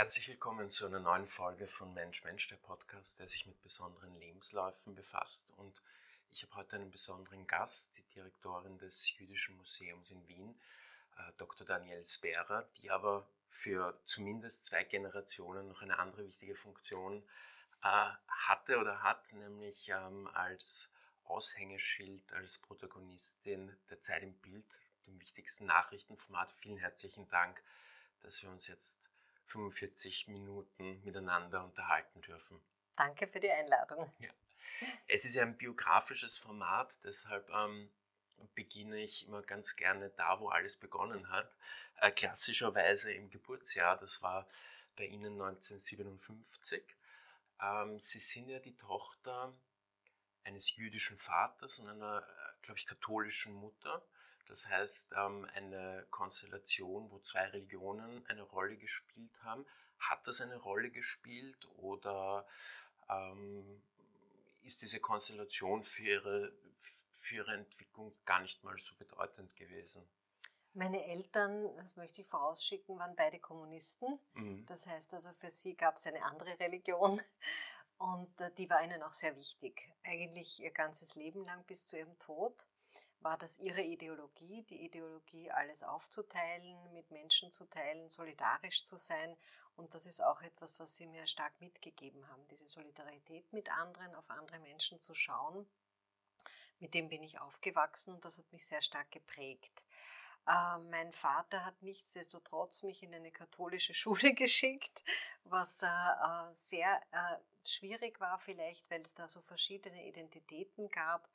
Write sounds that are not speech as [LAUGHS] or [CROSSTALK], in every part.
Herzlich willkommen zu einer neuen Folge von Mensch Mensch, der Podcast, der sich mit besonderen Lebensläufen befasst. Und ich habe heute einen besonderen Gast, die Direktorin des Jüdischen Museums in Wien, äh, Dr. Daniel Spera, die aber für zumindest zwei Generationen noch eine andere wichtige Funktion äh, hatte oder hat, nämlich ähm, als Aushängeschild, als Protagonistin der Zeit im Bild, dem wichtigsten Nachrichtenformat. Vielen herzlichen Dank, dass wir uns jetzt 45 Minuten miteinander unterhalten dürfen. Danke für die Einladung. Ja. Es ist ja ein biografisches Format, deshalb ähm, beginne ich immer ganz gerne da, wo alles begonnen hat. Äh, klassischerweise im Geburtsjahr, das war bei Ihnen 1957. Ähm, Sie sind ja die Tochter eines jüdischen Vaters und einer, äh, glaube ich, katholischen Mutter. Das heißt, ähm, eine Konstellation, wo zwei Religionen eine Rolle gespielt haben. Hat das eine Rolle gespielt oder ähm, ist diese Konstellation für ihre, für ihre Entwicklung gar nicht mal so bedeutend gewesen? Meine Eltern, das möchte ich vorausschicken, waren beide Kommunisten. Mhm. Das heißt also, für sie gab es eine andere Religion und äh, die war ihnen auch sehr wichtig. Eigentlich ihr ganzes Leben lang bis zu ihrem Tod war das ihre Ideologie, die Ideologie, alles aufzuteilen, mit Menschen zu teilen, solidarisch zu sein. Und das ist auch etwas, was sie mir stark mitgegeben haben, diese Solidarität mit anderen, auf andere Menschen zu schauen. Mit dem bin ich aufgewachsen und das hat mich sehr stark geprägt. Äh, mein Vater hat nichtsdestotrotz mich in eine katholische [LAUGHS] Schule geschickt, was äh, äh, sehr schwierig war vielleicht, weil es da so verschiedene Identitäten gab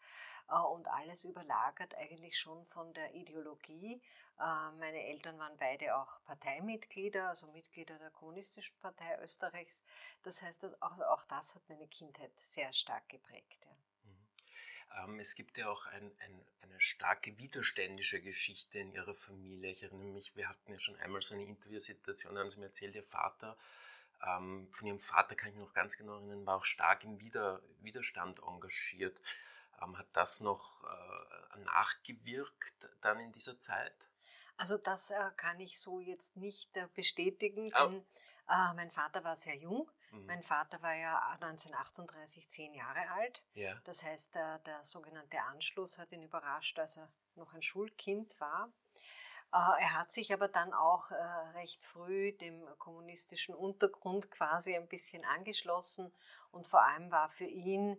und alles überlagert eigentlich schon von der Ideologie. Meine Eltern waren beide auch Parteimitglieder, also Mitglieder der Kommunistischen Partei Österreichs. Das heißt, auch, auch das hat meine Kindheit sehr stark geprägt. Ja. Ähm, es gibt ja auch ein, ein, eine starke widerständische Geschichte in ihrer Familie. Ich erinnere mich, wir hatten ja schon einmal so eine Interviewsituation, da haben sie mir erzählt, ihr Vater, ähm, von ihrem Vater kann ich mich noch ganz genau erinnern, war auch stark im Wider, Widerstand engagiert. Ähm, hat das noch äh, nachgewirkt dann in dieser Zeit? Also das äh, kann ich so jetzt nicht äh, bestätigen, denn oh. mein Vater war sehr jung Mhm. Mein Vater war ja 1938 zehn Jahre alt. Ja. Das heißt, der, der sogenannte Anschluss hat ihn überrascht, als er noch ein Schulkind war. Äh, er hat sich aber dann auch äh, recht früh dem kommunistischen Untergrund quasi ein bisschen angeschlossen und vor allem war für ihn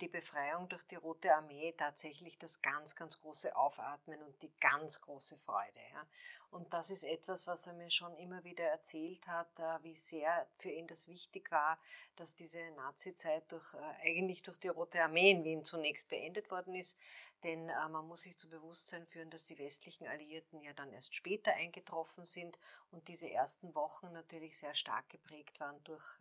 die Befreiung durch die Rote Armee tatsächlich das ganz, ganz große Aufatmen und die ganz große Freude. Ja. Und das ist etwas, was er mir schon immer wieder erzählt hat, äh, wie sehr für ihn das wichtig war, dass diese Nazizeit durch, äh, eigentlich durch die Rote Armee in Wien zunächst beendet worden ist. Denn man muss sich zu Bewusstsein führen, dass die westlichen Alliierten ja dann erst später eingetroffen sind und diese ersten Wochen natürlich sehr stark geprägt waren durch,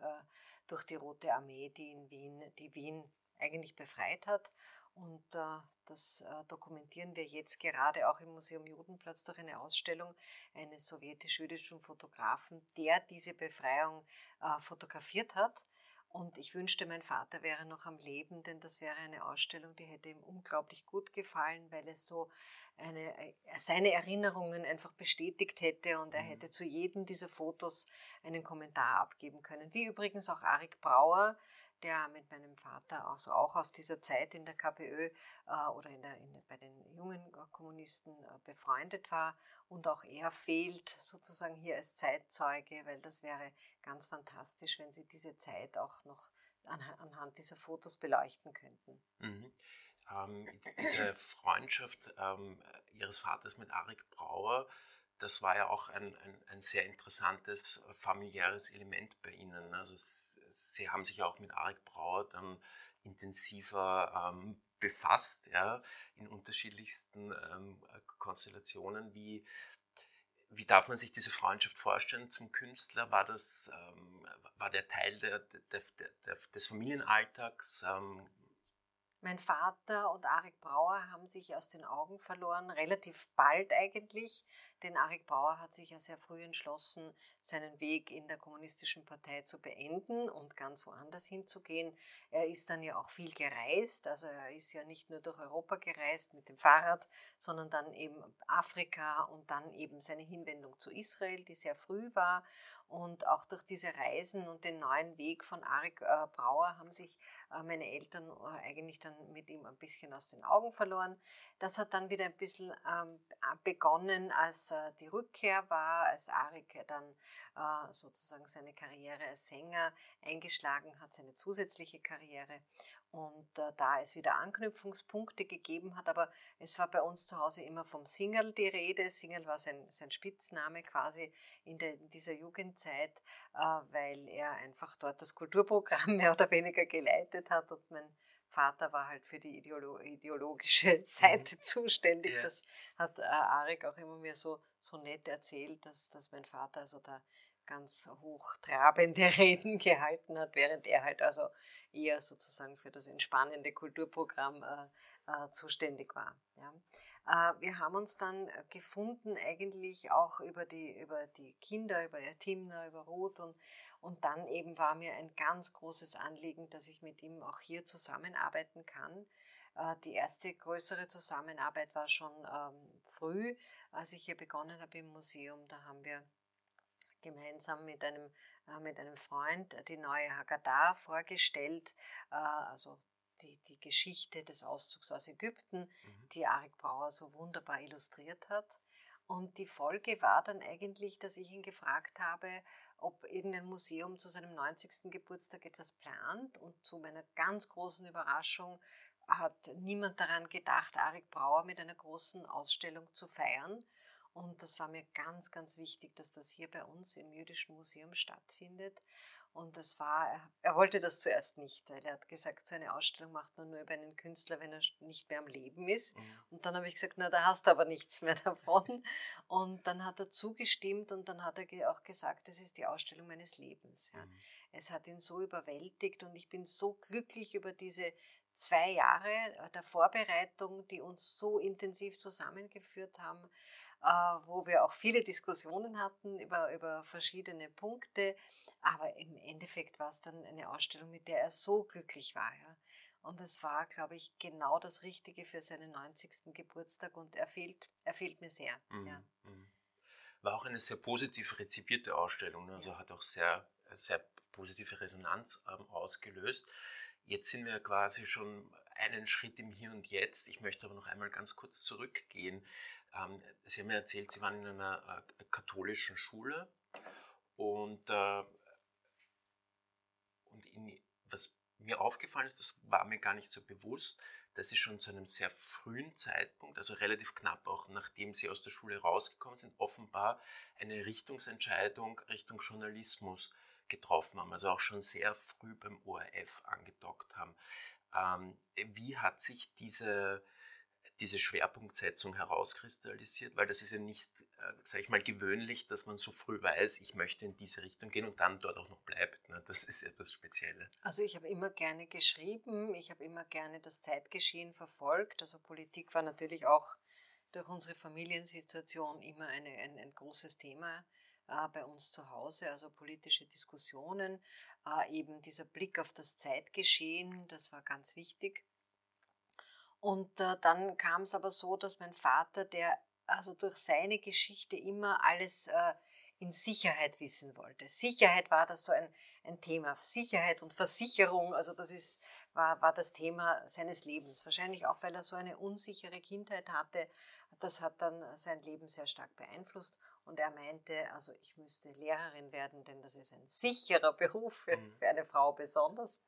durch die Rote Armee, die in Wien, die Wien eigentlich befreit hat. Und äh, das äh, dokumentieren wir jetzt gerade auch im Museum Judenplatz durch eine Ausstellung eines sowjetisch-jüdischen Fotografen, der diese Befreiung äh, fotografiert hat. Und ich wünschte, mein Vater wäre noch am Leben, denn das wäre eine Ausstellung, die hätte ihm unglaublich gut gefallen, weil es so eine, äh, seine Erinnerungen einfach bestätigt hätte und er mhm. hätte zu jedem dieser Fotos einen Kommentar abgeben können. Wie übrigens auch Arik Brauer, der mit meinem Vater also auch aus dieser Zeit in der KPÖ äh, oder in der, in, bei den jungen Kommunisten äh, befreundet war. Und auch er fehlt sozusagen hier als Zeitzeuge, weil das wäre ganz fantastisch, wenn Sie diese Zeit auch noch an, anhand dieser Fotos beleuchten könnten. Mhm. Ähm, diese Freundschaft ähm, Ihres Vaters mit Arik Brauer, das war ja auch ein, ein, ein, sehr interessantes familiäres Element bei Ihnen. Also Sie haben sich auch mit Arik Brauer dann intensiver ähm, befasst, ja, in unterschiedlichsten ähm, Konstellationen. Wie, wie darf man sich diese Freundschaft vorstellen zum Künstler? War das ähm, war der Teil der, der, der, des Familienalltags? Ähm, mein Vater und Arik Brauer haben sich aus den Augen verloren, relativ bald eigentlich, denn Arik Brauer hat sich ja sehr früh entschlossen, seinen Weg in der Kommunistischen Partei zu beenden und ganz woanders hinzugehen. Er ist dann ja auch viel gereist, also er ist ja nicht nur durch Europa gereist mit dem Fahrrad, sondern dann eben Afrika und dann eben seine Hinwendung zu Israel, die sehr früh war. Und auch durch diese Reisen und den neuen Weg von Arik äh, Brauer haben sich äh, meine Eltern äh, eigentlich dann mit ihm ein bisschen aus den Augen verloren. Das hat dann wieder ein bisschen ähm, begonnen, als äh, die Rückkehr war, als Arik dann äh, sozusagen seine Karriere als Sänger eingeschlagen hat, seine zusätzliche Karriere und äh, da es wieder Anknüpfungspunkte gegeben hat, aber es war bei uns zu Hause immer vom Single die Rede. Single war sein, sein Spitzname quasi in, der, in dieser Jugendzeit, äh, weil er einfach dort das Kulturprogramm [LAUGHS] mehr oder weniger geleitet hat und mein Vater war halt für die Ideolo ideologische [LAUGHS] Seite mhm. zuständig. Ja. Das hat äh, Arik auch immer mir so, so nett erzählt, dass, dass mein Vater also da ganz hochtrabende [LAUGHS] Reden gehalten hat, während er halt also eher sozusagen für das entspannende Kulturprogramm äh, äh, zuständig war. Ja. Äh, wir haben uns dann gefunden eigentlich auch über die, über die Kinder, über Timna, über Ruth und, und dann eben war mir ein ganz großes Anliegen, dass ich mit ihm auch hier zusammenarbeiten kann. Äh, die erste größere Zusammenarbeit war schon ähm, früh, als ich hier begonnen habe im Museum. Da haben wir gemeinsam mit einem, äh, mit einem Freund die neue Haggadah vorgestellt, äh, also die, die Geschichte des Auszugs aus Ägypten, mhm. die Arik Brauer so wunderbar illustriert hat. Und die Folge war dann eigentlich, dass ich ihn gefragt habe, ob irgendein Museum zu seinem 90. Geburtstag etwas plant. Und zu meiner ganz großen Überraschung hat niemand daran gedacht, Arik Brauer mit einer großen Ausstellung zu feiern. Und das war mir ganz, ganz wichtig, dass das hier bei uns im Jüdischen Museum stattfindet. Und das war, er wollte das zuerst nicht, weil er hat gesagt, so eine Ausstellung macht man nur über einen Künstler, wenn er nicht mehr am Leben ist. Mhm. Und dann habe ich gesagt, na, da hast du aber nichts mehr [LAUGHS] davon. Und dann hat er zugestimmt und dann hat er auch gesagt, das ist die Ausstellung meines Lebens. Ja. Mhm. Es hat ihn so überwältigt und ich bin so glücklich über diese zwei Jahre der Vorbereitung, die uns so intensiv zusammengeführt haben wo wir auch viele Diskussionen hatten über, über verschiedene Punkte. Aber im Endeffekt war es dann eine Ausstellung, mit der er so glücklich war. Ja. Und es war, glaube ich, genau das Richtige für seinen 90. Geburtstag und er fehlt, er fehlt mir sehr. Mhm. Ja. Mhm. War auch eine sehr positiv rezipierte Ausstellung, ne? also ja. hat auch sehr, sehr positive Resonanz ähm, ausgelöst. Jetzt sind wir quasi schon einen Schritt im Hier und Jetzt. Ich möchte aber noch einmal ganz kurz zurückgehen. Ähm, Sie haben mir erzählt, Sie waren in einer äh, katholischen Schule und, äh, und in, was mir aufgefallen ist, das war mir gar nicht so bewusst, dass Sie schon zu einem sehr frühen Zeitpunkt, also relativ knapp auch nachdem Sie aus der Schule rausgekommen sind, offenbar eine Richtungsentscheidung Richtung Journalismus getroffen haben, also auch schon sehr früh beim ORF angedockt haben. Ähm, wie hat sich diese diese Schwerpunktsetzung herauskristallisiert, weil das ist ja nicht, äh, sage ich mal, gewöhnlich, dass man so früh weiß, ich möchte in diese Richtung gehen und dann dort auch noch bleibt. Ne? Das ist ja das Spezielle. Also ich habe immer gerne geschrieben, ich habe immer gerne das Zeitgeschehen verfolgt. Also Politik war natürlich auch durch unsere Familiensituation immer eine, ein, ein großes Thema äh, bei uns zu Hause, also politische Diskussionen, äh, eben dieser Blick auf das Zeitgeschehen, das war ganz wichtig. Und äh, dann kam es aber so, dass mein Vater, der also durch seine Geschichte immer alles äh, in Sicherheit wissen wollte. Sicherheit war das so ein, ein Thema. Sicherheit und Versicherung, also das ist, war, war das Thema seines Lebens. Wahrscheinlich auch, weil er so eine unsichere Kindheit hatte. Das hat dann sein Leben sehr stark beeinflusst. Und er meinte, also ich müsste Lehrerin werden, denn das ist ein sicherer Beruf für, mhm. für eine Frau besonders.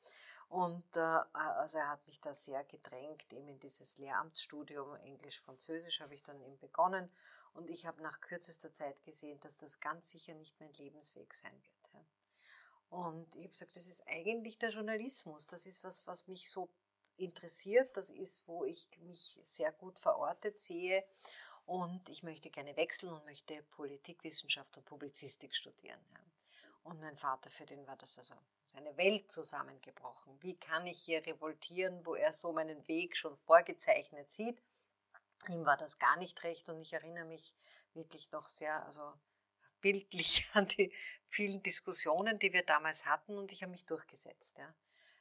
Und äh, also er hat mich da sehr gedrängt, eben in dieses Lehramtsstudium Englisch-Französisch habe ich dann eben begonnen. Und ich habe nach kürzester Zeit gesehen, dass das ganz sicher nicht mein Lebensweg sein wird. Ja. Und ich habe gesagt, das ist eigentlich der Journalismus. Das ist was, was mich so interessiert. Das ist, wo ich mich sehr gut verortet sehe. Und ich möchte gerne wechseln und möchte Politikwissenschaft und Publizistik studieren. Ja. Und mein Vater, für den war das also seine Welt zusammengebrochen. Wie kann ich hier revoltieren, wo er so meinen Weg schon vorgezeichnet sieht? Ihm war das gar nicht recht und ich erinnere mich wirklich noch sehr, also bildlich [LAUGHS] an die vielen Diskussionen, die wir damals hatten und ich habe mich durchgesetzt. Ja.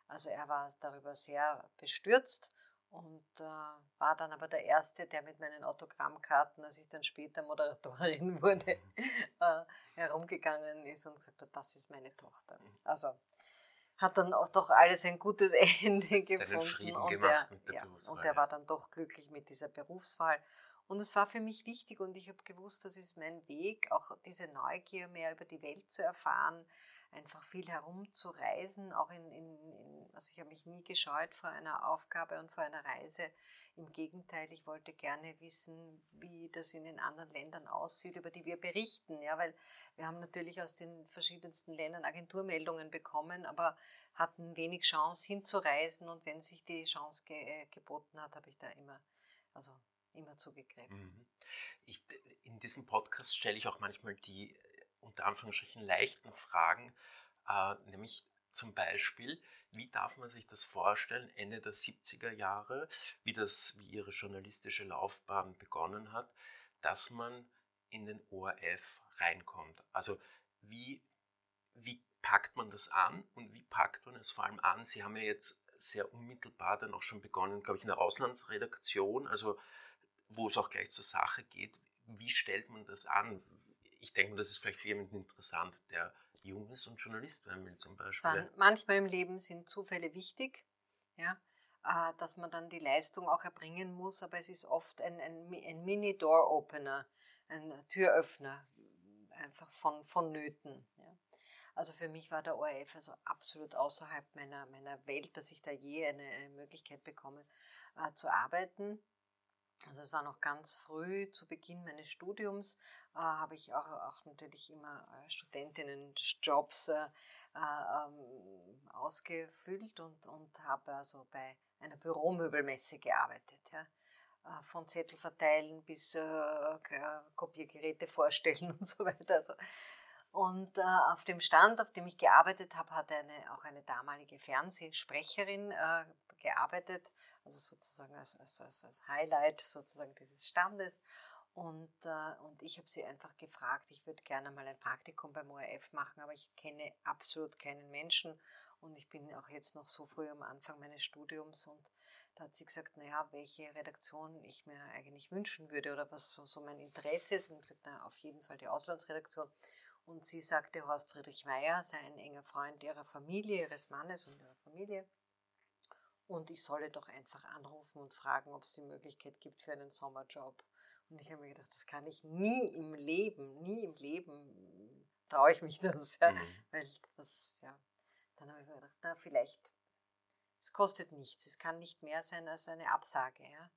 Also er war darüber sehr bestürzt und äh, war dann aber der Erste, der mit meinen Autogrammkarten, als ich dann später Moderatorin [LAUGHS] wurde, äh, herumgegangen ist und gesagt hat, das ist meine Tochter. Also hat dann auch doch alles ein gutes [LAUGHS] Ende gefunden und er, ja, und er war dann doch glücklich mit dieser Berufswahl. Und es war für mich wichtig und ich habe gewusst, das ist mein Weg, auch diese Neugier mehr über die Welt zu erfahren, einfach viel herumzureisen, auch in, in, in also ich habe mich nie gescheut vor einer Aufgabe und vor einer Reise. Im Gegenteil, ich wollte gerne wissen, wie das in den anderen Ländern aussieht, über die wir berichten, ja, weil wir haben natürlich aus den verschiedensten Ländern Agenturmeldungen bekommen, aber hatten wenig Chance hinzureisen und wenn sich die Chance ge äh, geboten hat, habe ich da immer, also immer zugegriffen. Mhm. Ich, in diesem Podcast stelle ich auch manchmal die unter Anführungsstrichen leichten Fragen, äh, nämlich zum Beispiel, wie darf man sich das vorstellen, Ende der 70er Jahre, wie, das, wie Ihre journalistische Laufbahn begonnen hat, dass man in den ORF reinkommt? Also wie, wie packt man das an und wie packt man es vor allem an? Sie haben ja jetzt sehr unmittelbar dann auch schon begonnen, glaube ich, in der Auslandsredaktion, also wo es auch gleich zur Sache geht. Wie stellt man das an? ich denke, das ist vielleicht für jemanden interessant, der jung ist und Journalist werden will zum Beispiel. manchmal im Leben sind Zufälle wichtig, ja, äh, dass man dann die Leistung auch erbringen muss, aber es ist oft ein, ein, ein Mini-Door-Opener, ein Türöffner, einfach von, vonnöten. Ja. Also für mich war der ORF also absolut außerhalb meiner, meiner Welt, dass ich da je eine, eine Möglichkeit bekomme äh, zu arbeiten. Also es war noch ganz früh zu Beginn meines Studiums, äh, habe ich auch, auch, natürlich immer äh, Studentinnenjobs äh, ähm, ausgefüllt und, und habe also bei einer Büromöbelmesse gearbeitet. Ja. Äh, von Zettel verteilen bis äh, Kopiergeräte vorstellen [LAUGHS] und so weiter. Also, und äh, auf dem Stand, auf dem ich gearbeitet habe, hat eine, auch eine damalige Fernsehsprecherin äh, gearbeitet, also sozusagen als, als, als, Highlight sozusagen dieses Standes. Und, äh, und ich habe sie einfach gefragt, ich würde gerne mal ein Praktikum beim ORF machen, aber ich kenne absolut keinen Menschen und ich bin auch jetzt noch so früh am Anfang meines Studiums und da hat sie gesagt, naja, welche Redaktion ich mir eigentlich wünschen würde oder was so, so mein Interesse ist. Und ich gesagt, na, auf jeden Fall die Auslandsredaktion. Und sie sagte, Horst Friedrich Meyer sei ein enger Freund ihrer Familie, ihres Mannes und ihrer Familie und ich solle doch einfach anrufen und fragen, ob es die Möglichkeit gibt für einen Sommerjob. Und ich habe mir gedacht, das kann ich nie im Leben, nie im Leben traue ich mich das, ja. Mhm. Weil was, ja, dann habe ich mir gedacht, na, vielleicht, es kostet nichts, es kann nicht mehr sein als eine Absage, ja.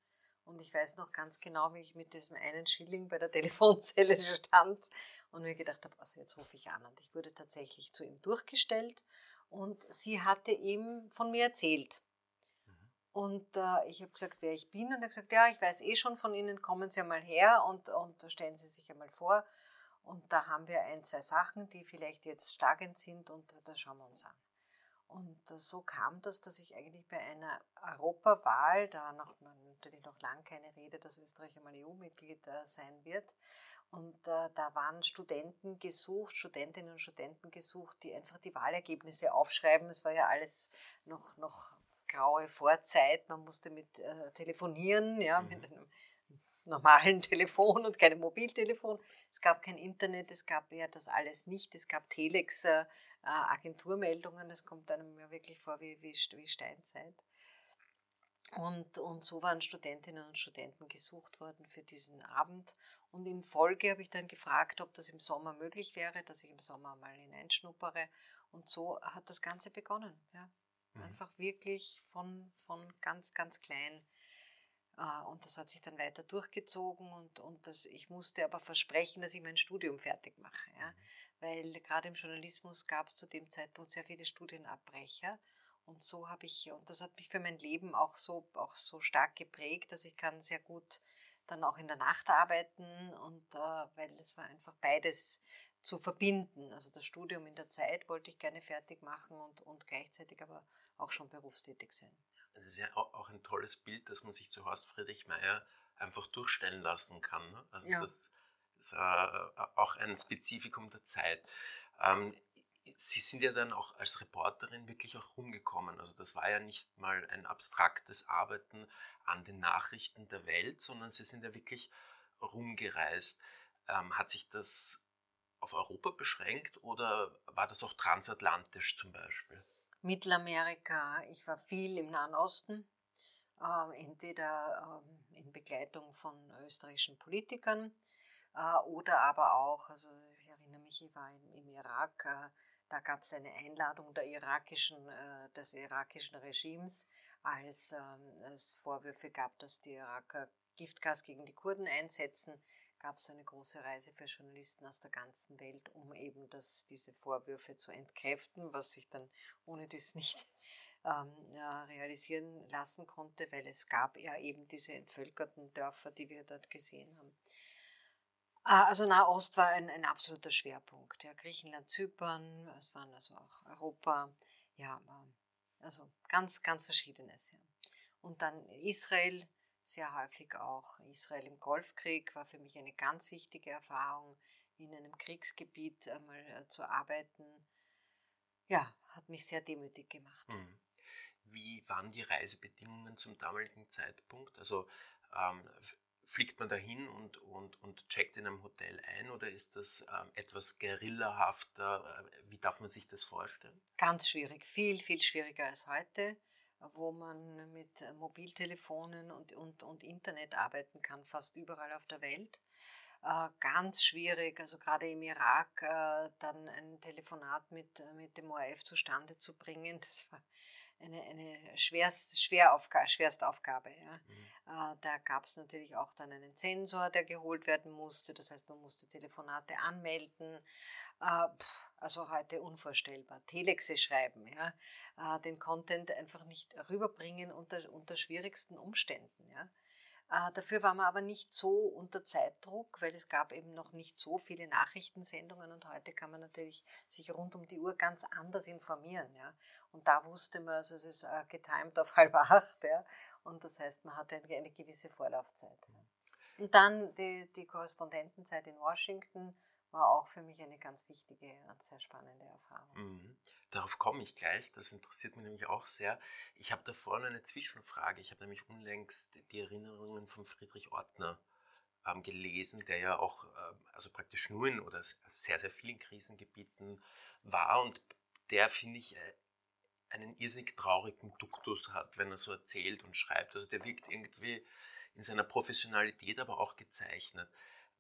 Und ich weiß noch ganz genau, wie ich mit diesem einen Schilling bei der [LAUGHS] Telefonzelle stand und mir gedacht habe, also jetzt rufe ich an. Und ich wurde tatsächlich zu ihm durchgestellt und sie hatte ihm von mir erzählt. Und äh, ich habe gesagt, wer ich bin. Und er hat gesagt, ja, ich weiß eh schon von Ihnen, kommen Sie einmal her und, und stellen Sie sich einmal vor. Und da haben wir ein, zwei Sachen, die vielleicht jetzt schlagend sind und da schauen wir uns an. Und äh, so kam das, dass ich eigentlich bei einer Europawahl, da noch natürlich noch lang keine Rede, dass Österreich einmal EU-Mitglied äh, sein wird, und äh, da waren Studenten gesucht, Studentinnen und Studenten gesucht, die einfach die Wahlergebnisse aufschreiben. Es war ja alles noch, noch graue Vorzeit. Man musste mit äh, telefonieren, ja, mhm. mit einem normalen [LAUGHS] Telefon und keinem Mobiltelefon. Es gab kein Internet, es gab ja das alles nicht. Es gab Telex, äh, Agenturmeldungen. Es kommt einem ja wirklich vor wie, wie, wie Steinzeit. Und, und so waren Studentinnen und Studenten gesucht worden für diesen Abend. Und in Folge habe ich dann gefragt, ob das im Sommer möglich wäre, dass ich im Sommer mal hineinschnuppere. Und so hat das Ganze begonnen. Ja. Mhm. Einfach wirklich von, von ganz, ganz klein. Äh, und das hat sich dann weiter durchgezogen und, und das, ich musste aber versprechen, dass ich mein Studium fertig mache. Ja? Mhm. Weil gerade im Journalismus gab es zu dem Zeitpunkt sehr viele Studienabbrecher. Und so habe ich, und das hat mich für mein Leben auch so, auch so stark geprägt, dass ich kann sehr gut dann auch in der Nacht arbeiten und äh, weil es war einfach beides zu verbinden. Also das Studium in der Zeit wollte ich gerne fertig machen und, und gleichzeitig aber auch schon berufstätig sein. Es ist ja auch ein tolles Bild, dass man sich zu Horst Friedrich Meyer einfach durchstellen lassen kann. Ne? Also ja. das ist äh, auch ein Spezifikum der Zeit. Ähm, Sie sind ja dann auch als Reporterin wirklich auch rumgekommen. Also das war ja nicht mal ein abstraktes Arbeiten an den Nachrichten der Welt, sondern Sie sind ja wirklich rumgereist. Ähm, hat sich das auf Europa beschränkt oder war das auch transatlantisch zum Beispiel? Mittelamerika, ich war viel im Nahen Osten, äh, entweder äh, in Begleitung von österreichischen Politikern äh, oder aber auch, also ich erinnere mich, ich war im, im Irak, äh, da gab es eine Einladung der irakischen, äh, des irakischen Regimes, als ähm, es Vorwürfe gab, dass die Iraker Giftgas gegen die Kurden einsetzen gab es eine große Reise für Journalisten aus der ganzen Welt, um eben das, diese Vorwürfe zu entkräften, was sich dann ohne das [LAUGHS] nicht ähm, ja, realisieren lassen konnte, weil es gab ja eben diese entvölkerten Dörfer, die wir dort gesehen haben. Ah, also Nahost war ein, ein absoluter Schwerpunkt. Ja, Griechenland, Zypern, es waren also auch Europa, ja, also ganz, ganz verschiedenes. Ja. Und dann Israel, sehr häufig auch Israel im Golfkrieg, war für mich eine ganz wichtige Erfahrung, in einem Kriegsgebiet einmal äh, zu arbeiten. Ja, hat mich sehr demütig gemacht. Mhm. Wie waren die Reisebedingungen zum damaligen Zeitpunkt? Also ähm, fliegt man dahin und, und, und checkt in einem Hotel ein oder ist das ähm, etwas gerillahafter? Äh, wie darf man sich das vorstellen? Ganz schwierig, viel, viel schwieriger als heute wo man mit Mobiltelefonen und, und, und Internet arbeiten kann, fast überall auf der Welt. Äh, ganz schwierig, also gerade im Irak äh, dann ein Telefonat mit, mit dem ORF zustande zu bringen, [LAUGHS] das war eine, eine schwerst, Schweraufga Schwerstaufgabe. Ja. Mhm. Äh, da gab es natürlich auch dann einen Sensor, der geholt werden musste, das heißt, man musste Telefonate anmelden. Äh, also heute unvorstellbar. Telexe schreiben, ja, äh, den Content einfach nicht rüberbringen unter, unter schwierigsten Umständen. Ja. Äh, dafür war man aber nicht so unter Zeitdruck, weil es gab eben noch nicht so viele Nachrichtensendungen und heute kann man natürlich sich rund um die Uhr ganz anders informieren. Ja. Und da wusste man, also es ist äh, getimed auf [LAUGHS] halb acht. Ja. Und das heißt, man hatte eine, gewisse Vorlaufzeit. Und dann die, die Korrespondentenzeit in Washington war auch für mich eine ganz wichtige und sehr spannende Erfahrung. Mhm. Darauf komme ich gleich, das interessiert mich nämlich auch sehr. Ich habe da vorne eine Zwischenfrage. Ich habe nämlich unlängst die Erinnerungen von Friedrich Ortner ähm, gelesen, der ja auch äh, also praktisch nur in oder sehr, sehr vielen Krisengebieten war und der, finde ich, äh, einen irrsinnig traurigen Duktus hat, wenn er so erzählt und schreibt. Also der wirkt irgendwie in seiner Professionalität, aber auch gezeichnet.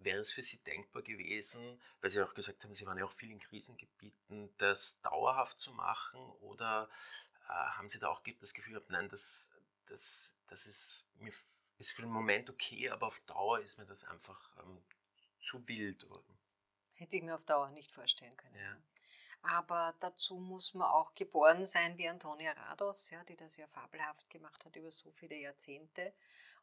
Wäre es für Sie denkbar gewesen, weil Sie auch gesagt haben, Sie waren ja auch viel in Krisengebieten, das dauerhaft zu machen oder äh, haben Sie da auch das Gefühl gehabt, nein, das, das, das ist, mir, ist für den Moment okay, aber auf Dauer ist mir das einfach ähm, zu wild. Hätte ich mir auf Dauer nicht vorstellen können. Ja. Aber dazu muss man auch geboren sein wie Antonia Rados, ja, die das ja fabelhaft gemacht hat über so viele Jahrzehnte.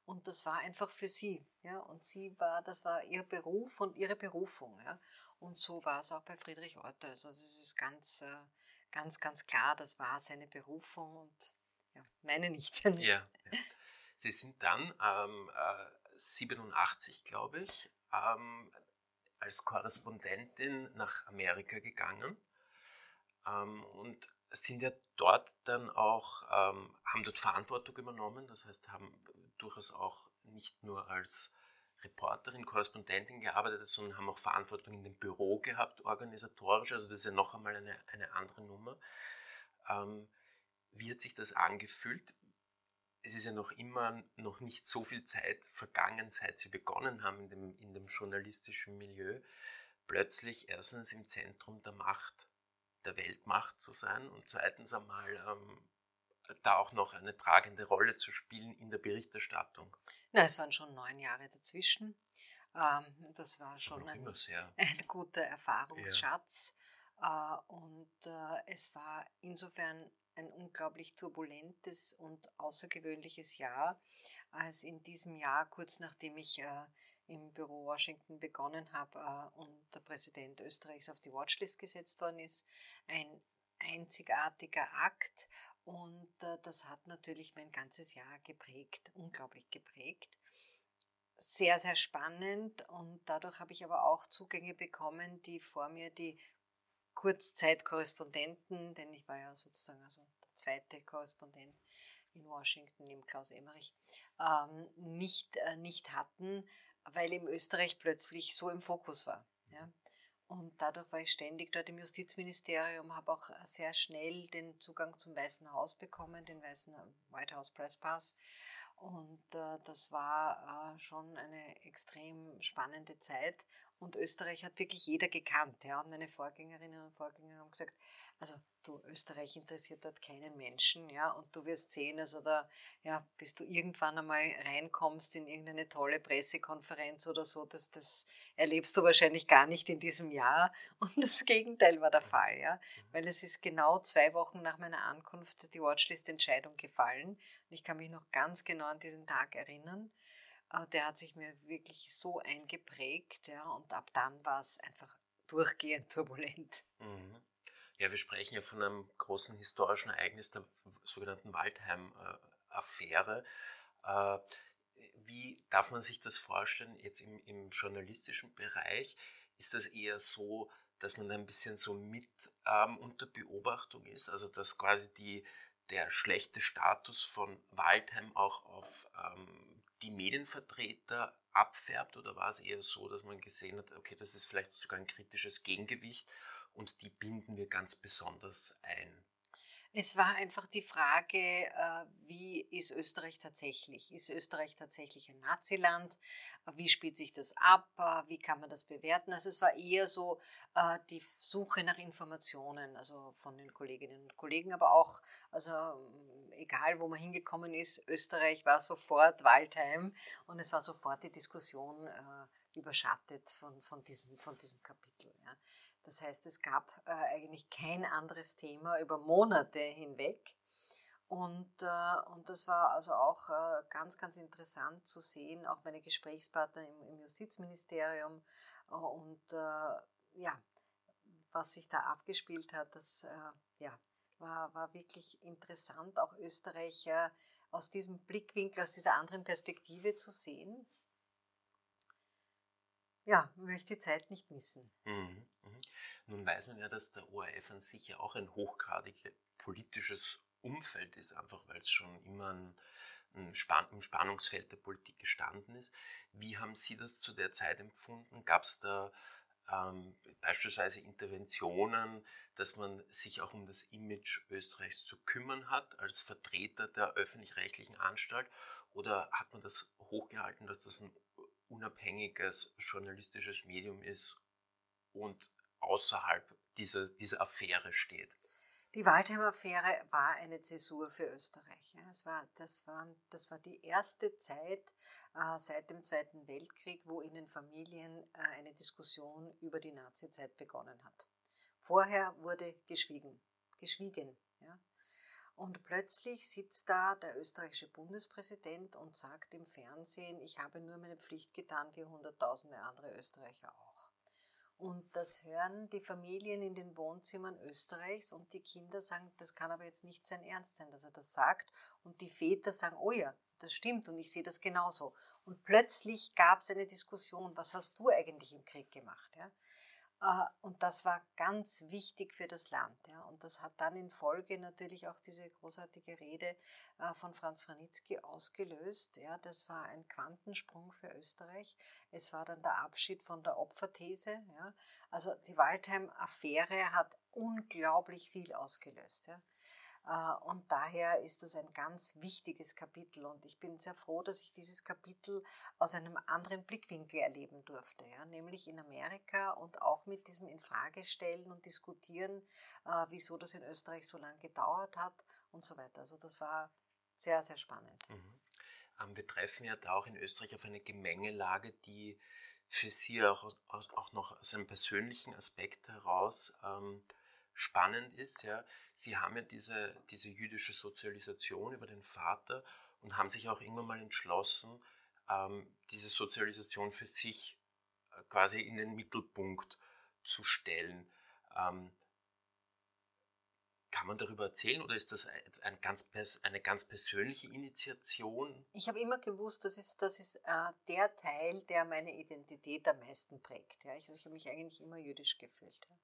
Und das war einfach für sie. Ja? Und sie war, das war ihr Beruf und ihre Berufung. Ja? Und so war es auch bei Friedrich Orte. Also das ist ganz, äh, ganz, ganz klar, das war seine Berufung und ja, meine nicht. Ja, ja. [LAUGHS] Sie sind dann ähm, äh, 87, glaube ich, ähm, als Korrespondentin nach Amerika gegangen ähm, und sind ja dort dann auch, ähm, haben dort Verantwortung übernommen, das heißt, haben durchaus auch nicht nur als Reporterin, Korrespondentin gearbeitet, sondern haben auch Verantwortung in dem Büro gehabt, organisatorisch. Also das ist ja noch einmal eine, eine andere Nummer. Ähm, wie hat sich das angefühlt? Es ist ja noch immer noch nicht so viel Zeit vergangen, seit Sie begonnen haben in dem, in dem journalistischen Milieu, plötzlich erstens im Zentrum der Macht, der Weltmacht zu sein und zweitens einmal ähm, da auch noch eine tragende Rolle zu spielen in der Berichterstattung? Na, es waren schon neun Jahre dazwischen. Ähm, das war schon ein, [LAUGHS] ein, guter Erfahrungsschatz. Ja. Äh, und äh, es war insofern ein unglaublich turbulentes und außergewöhnliches Jahr, als in diesem Jahr, kurz nachdem ich äh, im Büro Washington begonnen habe und der Präsident Österreichs auf die Watchlist gesetzt worden ist, ein einzigartiger Akt und äh, das hat natürlich mein ganzes Jahr geprägt, unglaublich geprägt. Sehr, sehr spannend und dadurch habe ich aber auch Zugänge bekommen, die vor mir die Kurzzeitkorrespondenten, denn ich war ja sozusagen also der zweite Korrespondent in Washington neben Klaus Emmerich, ähm, nicht, äh, nicht hatten, weil eben Österreich plötzlich so im Fokus war. Ja. Und dadurch war ich ständig dort im Justizministerium, habe auch sehr schnell den Zugang zum Weißen Haus bekommen, den Weißen White House Press Pass. Und äh, das war äh, schon eine extrem spannende Zeit. Und Österreich hat wirklich jeder gekannt. Ja. Und meine Vorgängerinnen und Vorgänger haben gesagt, also du, Österreich interessiert dort keinen Menschen, ja, und du wirst sehen, also da, ja, bis du irgendwann einmal reinkommst in irgendeine tolle Pressekonferenz oder so, das, das erlebst du wahrscheinlich gar nicht in diesem Jahr. Und das Gegenteil war der Fall, ja, weil es ist genau zwei Wochen nach meiner Ankunft die Watchlist-Entscheidung gefallen. Und ich kann mich noch ganz genau an diesen Tag erinnern. Aber der hat sich mir wirklich so eingeprägt, ja, und ab dann war es einfach durchgehend turbulent. Mhm. Ja, wir sprechen ja von einem großen historischen Ereignis der sogenannten Waldheim-Affäre. Äh, wie darf man sich das vorstellen jetzt im, im, journalistischen Bereich? Ist das eher so, dass man ein bisschen so mit ähm, unter Beobachtung ist, also dass quasi die, der schlechte Status von Waldheim auch auf ähm, die Medienvertreter abfärbt oder war es eher so, dass man gesehen hat, okay, das ist vielleicht sogar ein kritisches Gegengewicht und die binden wir ganz besonders ein? Es war einfach die Frage, äh, wie ist Österreich tatsächlich? Ist Österreich tatsächlich ein Naziland? Wie spielt sich das ab? Wie kann man das bewerten? Also es war eher so äh, die Suche nach Informationen, also von den Kolleginnen und Kollegen, aber auch, also egal wo man hingekommen ist, Österreich war sofort Waldheim und es war sofort die Diskussion äh, überschattet von, von, diesem, von diesem Kapitel. Ja. Das heißt, es gab äh, eigentlich kein anderes Thema über Monate hinweg. Und, äh, und das war also auch äh, ganz, ganz interessant zu sehen, auch meine Gesprächspartner im, im Justizministerium äh, und äh, ja, was sich da abgespielt hat, das äh, ja, war, war wirklich interessant, auch Österreich aus diesem Blickwinkel, aus dieser anderen Perspektive zu sehen. Ja, möchte die Zeit nicht missen. Mhm. Nun weiß man ja, dass der ORF an sich ja auch ein hochgradig politisches Umfeld ist, einfach weil es schon immer ein, ein Spann im Spannungsfeld der Politik gestanden ist. Wie haben Sie das zu der Zeit empfunden? Gab es da ähm, beispielsweise Interventionen, dass man sich auch um das Image Österreichs zu kümmern hat als Vertreter der öffentlich-rechtlichen Anstalt? Oder hat man das hochgehalten, dass das ein unabhängiges journalistisches Medium ist und außerhalb dieser, dieser Affäre steht. Die Waldheim-Affäre war eine Zäsur für Österreich. Es war, das, war, das war die erste Zeit äh, seit dem Zweiten Weltkrieg, wo in den Familien äh, eine Diskussion über die Nazizeit begonnen hat. Vorher wurde geschwiegen. geschwiegen ja. Und plötzlich sitzt da der österreichische Bundespräsident und sagt im Fernsehen, ich habe nur meine Pflicht getan, wie hunderttausende andere Österreicher auch. Und das hören die Familien in den Wohnzimmern Österreichs und die Kinder sagen, das kann aber jetzt nicht sein Ernst sein, dass er das sagt. Und die Väter sagen, oh ja, das stimmt und ich sehe das genauso. Und plötzlich gab es eine Diskussion, was hast du eigentlich im Krieg gemacht? Ja? Äh, und das war ganz wichtig für das Land. Und das hat dann in Folge natürlich auch diese großartige Rede äh, von Franz Franitzky ausgelöst. Das war ein Quantensprung für Österreich. Es war dann der Abschied von der Opferthese. Also die Waldheim-Affäre hat unglaublich viel ausgelöst. Äh, und daher ist das ein ganz wichtiges Kapitel und ich bin sehr froh, dass ich dieses Kapitel aus einem anderen Blickwinkel erleben durfte, ja, nämlich in Amerika und auch mit diesem Infragestellen und Diskutieren, äh, wieso das in Österreich so lange gedauert hat und so weiter. Also das war sehr, sehr spannend. Mhm. Ähm, wir treffen ja da auch in Österreich auf eine Gemengelage, die für Sie auch, auch noch aus einem persönlichen Aspekt heraus ähm, spannend ist, ja, sie haben ja diese, diese jüdische Sozialisation über den Vater und haben sich auch irgendwann mal entschlossen, ähm, diese Sozialisation für sich äh, quasi in den Mittelpunkt zu stellen. Ähm, kann man darüber erzählen oder ist das ein ganz, eine ganz persönliche Initiation? Ich habe immer gewusst, das ist, das ist äh, der Teil, der meine Identität am meisten prägt. Ja. Ich, ich habe mich eigentlich immer jüdisch gefühlt. Ja.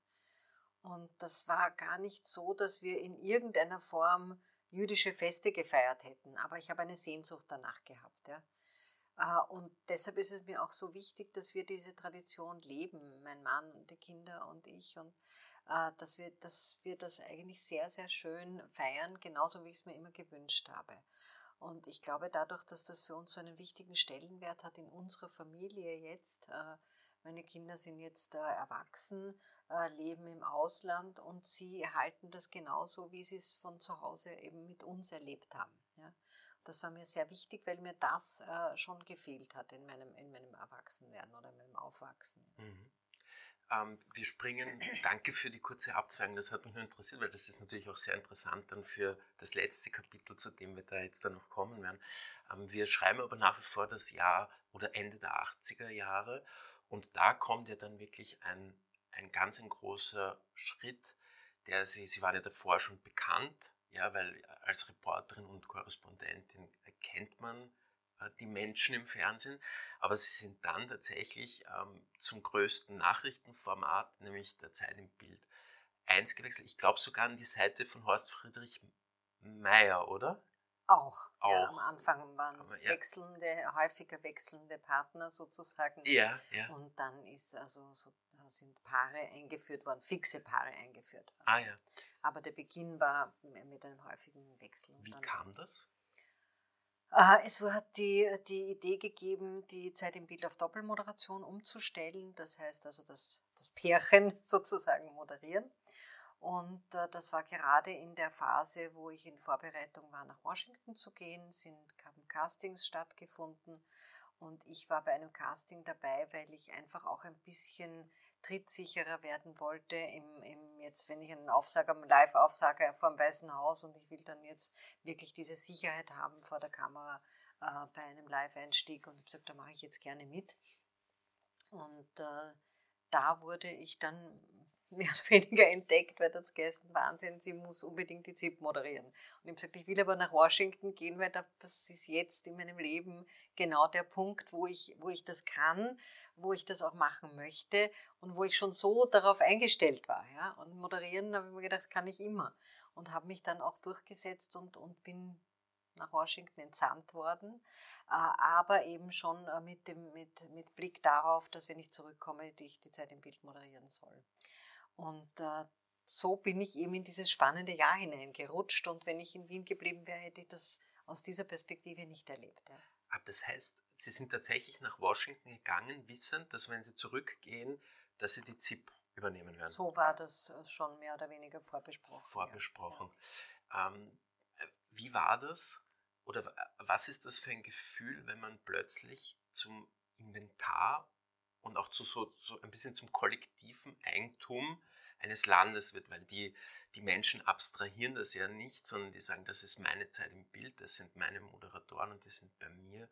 Und das war gar nicht so, dass wir in irgendeiner Form jüdische Feste gefeiert hätten. Aber ich habe eine Sehnsucht danach gehabt. Ja. Äh, und deshalb ist es mir auch so wichtig, dass wir diese Tradition leben, mein Mann die Kinder und ich. Und äh, dass wir, dass wir das eigentlich sehr, sehr schön feiern, genauso wie ich es mir immer gewünscht habe. Und ich glaube, dadurch, dass das für uns so einen wichtigen Stellenwert hat in unserer Familie jetzt, äh, meine Kinder sind jetzt erwachsen, leben im Ausland und sie erhalten das genauso, wie sie es von zu Hause eben mit uns erlebt haben. Ja. Das war mir sehr wichtig, weil mir das äh, schon gefehlt hat in meinem, in meinem Erwachsenwerden oder in meinem Aufwachsen. Mhm. Ähm, wir springen, [CLEARS THROAT] danke für die kurze Abzweigung, das hat mich nur interessiert, weil das ist natürlich auch sehr interessant dann für das letzte Kapitel, zu dem wir da jetzt dann noch kommen werden. Ähm, wir schreiben aber nach wie vor das Jahr oder Ende der 80er Jahre und da kommt ja dann wirklich ein, ein ganz ein großer Schritt, der Sie, Sie waren ja davor schon bekannt, ja, weil als Reporterin und Korrespondentin erkennt man äh, die Menschen im Fernsehen, aber sie sind dann tatsächlich ähm, zum größten Nachrichtenformat, nämlich der Zeit im Bild, eins gewechselt. Ich glaube sogar an die Seite von Horst Friedrich Meyer, oder? Auch. auch. Ja, am Anfang waren es ja. wechselnde, häufiger wechselnde Partner sozusagen. Ja, ja. Und dann ist also so sind Paare eingeführt worden, fixe Paare eingeführt worden. Ah ja. Aber der Beginn war mit einem häufigen Wechsel. Wie kam das? Äh, es hat die, die Idee gegeben, die Zeit im Bild auf Doppelmoderation umzustellen. Das heißt also, das, das Pärchen [LAUGHS] sozusagen moderieren. Und äh, das war gerade in der Phase, wo ich in Vorbereitung war, nach Washington zu gehen, sind haben Castings stattgefunden und ich war bei einem Casting dabei, weil ich einfach auch ein bisschen trittsicherer werden wollte. Im, im jetzt, wenn ich einen Aufsager, einen Live-Aufsager vom Weißen Haus und ich will dann jetzt wirklich diese Sicherheit haben vor der Kamera äh, bei einem Live-Einstieg und ich habe gesagt, da mache ich jetzt gerne mit. Und äh, da wurde ich dann mehr oder weniger entdeckt, weil das geheißen, Wahnsinn, sie muss unbedingt die ZIP moderieren. Und ich gesagt, ich will aber nach Washington gehen, weil das ist jetzt in meinem Leben genau der Punkt, wo ich, wo ich das kann, wo ich das auch machen möchte und wo ich schon so darauf eingestellt war. Ja? Und moderieren, habe ich mir gedacht, kann ich immer. Und habe mich dann auch durchgesetzt und, und bin nach Washington entsandt worden, äh, aber eben schon äh, mit, dem, mit, mit Blick darauf, dass wenn ich zurückkomme, ich die Zeit im Bild moderieren soll. Und äh, so bin ich eben in dieses spannende Jahr hineingerutscht. Und wenn ich in Wien geblieben wäre, hätte ich das aus dieser Perspektive nicht erlebt. Ja. Aber das heißt, Sie sind tatsächlich nach Washington gegangen, wissend, dass wenn Sie zurückgehen, dass Sie die ZIP übernehmen werden. So war das äh, schon mehr oder weniger vorbesprochen. Vorbesprochen. Ja. Ähm, wie war das? Oder was ist das für ein Gefühl, wenn man plötzlich zum Inventar und auch zu so, so ein bisschen zum kollektiven Eigentum eines Landes wird, weil die, die Menschen abstrahieren das ja nicht, sondern die sagen, das ist meine Zeit im Bild, das sind meine Moderatoren und die sind bei mir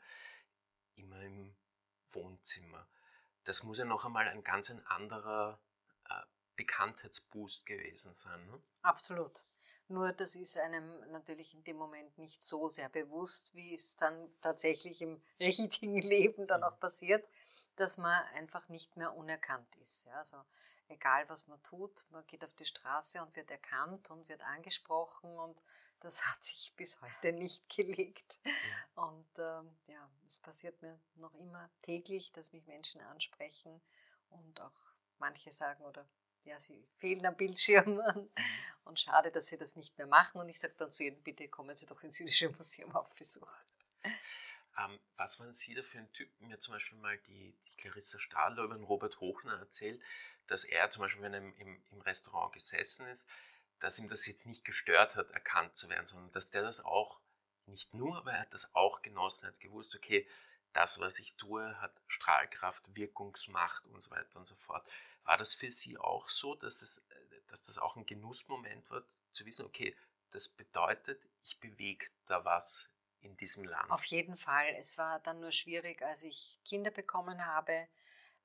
immer im Wohnzimmer. Das muss ja noch einmal ein ganz ein anderer äh, Bekanntheitsboost gewesen sein. Ne? Absolut. Nur das ist einem natürlich in dem Moment nicht so sehr bewusst, wie es dann tatsächlich im [LAUGHS] richtigen Leben dann mhm. auch passiert dass man einfach nicht mehr unerkannt ist. Ja? Also egal was man tut, man geht auf die Straße und wird erkannt und wird angesprochen und [LAUGHS] das hat sich bis heute nicht [LAUGHS] gelegt. Und ähm, ja, es passiert mir noch immer täglich, dass mich Menschen ansprechen und auch manche sagen oder ja, sie fehlen am Bildschirm [LAUGHS] mhm. und schade, dass sie das nicht mehr machen. Und ich sage dann zu jedem, bitte kommen Sie doch ins Jüdische Museum auf Besuch. Ähm, was waren Sie da für ein Typ? Mir zum Beispiel mal die, die Clarissa Stahler über den Robert Hochner erzählt, dass er zum Beispiel, wenn er im, im Restaurant gesessen ist, dass ihm das jetzt nicht gestört hat, erkannt zu werden, sondern dass der das auch, nicht nur, aber er hat das auch genossen, hat gewusst, okay, das, was ich tue, hat Strahlkraft, Wirkungsmacht und so weiter und so fort. War das für Sie auch so, dass, es, dass das auch ein Genussmoment war, zu wissen, okay, das bedeutet, ich bewege da was in diesem Land. Auf jeden Fall. Es war dann nur schwierig, als ich Kinder bekommen habe,